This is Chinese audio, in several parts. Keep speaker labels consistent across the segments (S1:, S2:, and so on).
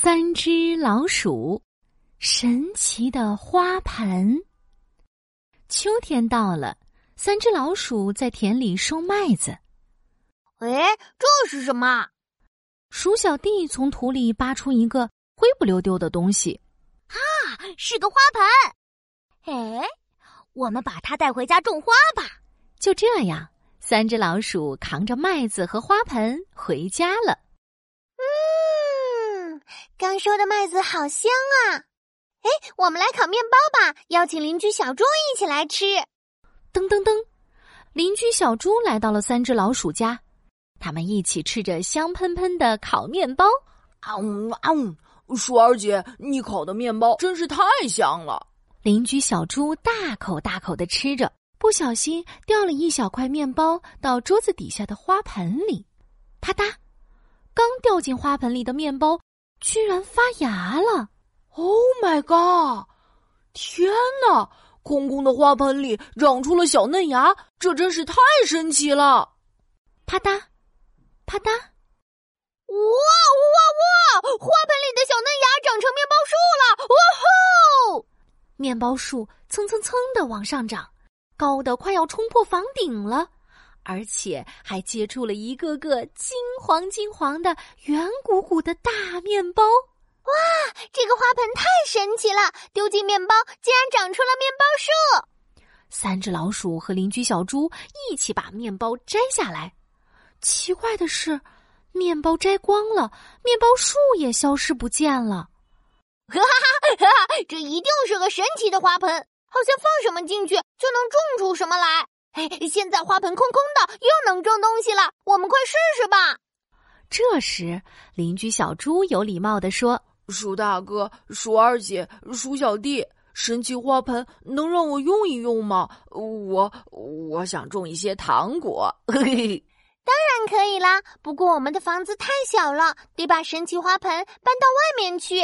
S1: 三只老鼠，神奇的花盆。秋天到了，三只老鼠在田里收麦子。
S2: 哎，这是什么？
S1: 鼠小弟从土里扒出一个灰不溜丢的东西。
S2: 啊，是个花盆。哎，我们把它带回家种花吧。
S1: 就这样，三只老鼠扛着麦子和花盆回家了。
S2: 刚收的麦子好香啊！哎，我们来烤面包吧，邀请邻居小猪一起来吃。
S1: 噔噔噔，邻居小猪来到了三只老鼠家，他们一起吃着香喷喷的烤面包。
S3: 啊呜啊呜！鼠儿姐，你烤的面包真是太香了。
S1: 邻居小猪大口大口的吃着，不小心掉了一小块面包到桌子底下的花盆里，啪嗒！刚掉进花盆里的面包。居然发芽了
S3: ！Oh my god！天哪，空空的花盆里长出了小嫩芽，这真是太神奇了！
S1: 啪嗒，啪嗒，
S2: 哇哇哇！花盆里的小嫩芽长成面包树了！哇吼！
S1: 面包树蹭蹭蹭的往上长，高的快要冲破房顶了。而且还结出了一个个金黄金黄的、圆鼓鼓的大面包。
S2: 哇，这个花盆太神奇了！丢进面包，竟然长出了面包树。
S1: 三只老鼠和邻居小猪一起把面包摘下来。奇怪的是，面包摘光了，面包树也消失不见了。
S2: 哈哈哈！哈这一定是个神奇的花盆，好像放什么进去就能种出什么来。哎，现在花盆空空的，又能种东西了。我们快试试吧。
S1: 这时，邻居小猪有礼貌的说：“
S3: 鼠大哥、鼠二姐、鼠小弟，神奇花盆能让我用一用吗？我我想种一些糖果。”嘿嘿，
S2: 当然可以啦。不过我们的房子太小了，得把神奇花盆搬到外面去。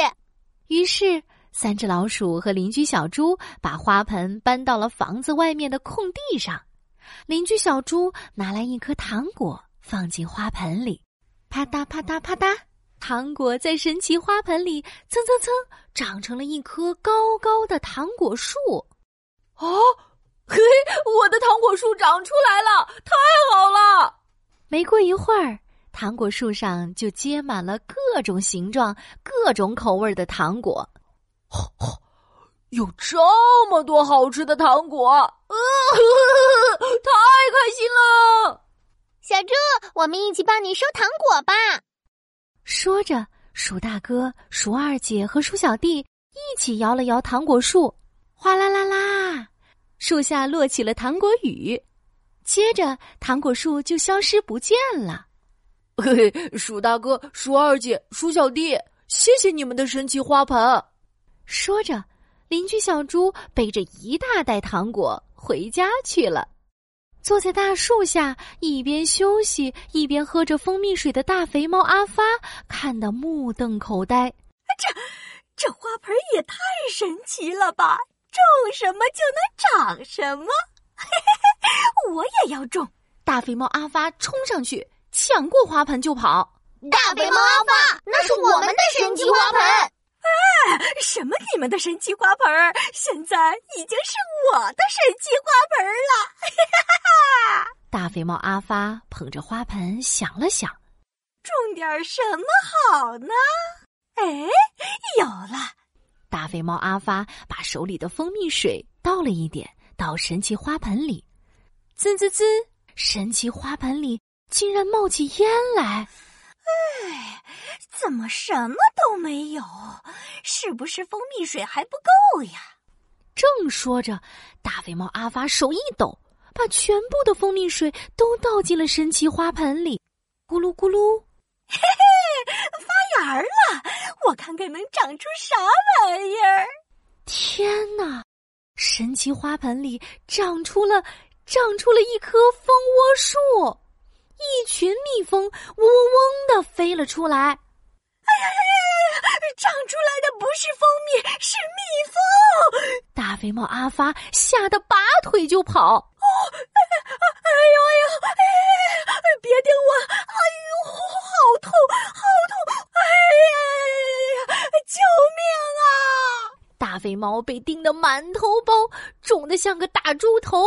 S1: 于是，三只老鼠和邻居小猪把花盆搬到了房子外面的空地上。邻居小猪拿来一颗糖果，放进花盆里，啪嗒啪嗒啪嗒，糖果在神奇花盆里蹭蹭蹭长成了一棵高高的糖果树。
S3: 啊，嘿，我的糖果树长出来了，太好了！
S1: 没过一会儿，糖果树上就结满了各种形状、各种口味的糖果。
S3: 有这么多好吃的糖果，啊，太开心了！
S2: 小猪，我们一起帮你收糖果吧。
S1: 说着，鼠大哥、鼠二姐和鼠小弟一起摇了摇糖果树，哗啦啦啦，树下落起了糖果雨。接着，糖果树就消失不见了。
S3: 嘿嘿，鼠大哥、鼠二姐、鼠小弟，谢谢你们的神奇花盆。
S1: 说着。邻居小猪背着一大袋糖果回家去了。坐在大树下，一边休息一边喝着蜂蜜水的大肥猫阿发看得目瞪口呆。
S4: 这这花盆也太神奇了吧！种什么就能长什么，嘿嘿嘿，我也要种！
S1: 大肥猫阿发冲上去抢过花盆就跑。
S2: 大肥猫阿发，那是我们的神奇花盆。
S4: 啊！什么？你们的神奇花盆儿，现在已经是我的神奇花盆了！哈哈哈！
S1: 大肥猫阿发捧着花盆想了想，
S4: 种点什么好呢？哎，有了！
S1: 大肥猫阿发把手里的蜂蜜水倒了一点到神奇花盆里，滋滋滋！神奇花盆里竟然冒起烟来。
S4: 哎，怎么什么都没有？是不是蜂蜜水还不够呀？
S1: 正说着，大肥猫阿发手一抖，把全部的蜂蜜水都倒进了神奇花盆里，咕噜咕噜，
S4: 嘿嘿，发芽了！我看看能长出啥玩意儿？
S1: 天哪！神奇花盆里长出了，长出了一棵蜂窝树。一群蜜蜂嗡嗡嗡的飞了出来。哎
S4: 呀呀呀呀！长出来的不是蜂蜜，是蜜蜂！
S1: 大肥猫阿发吓得拔腿就跑。哦，
S4: 哎哎呦哎呦！别盯我！哎呦，好痛，好痛！哎呀呀呀呀！
S1: 大肥猫被叮得满头包，肿得像个大猪头，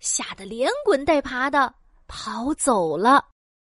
S1: 吓得连滚带爬的跑走了。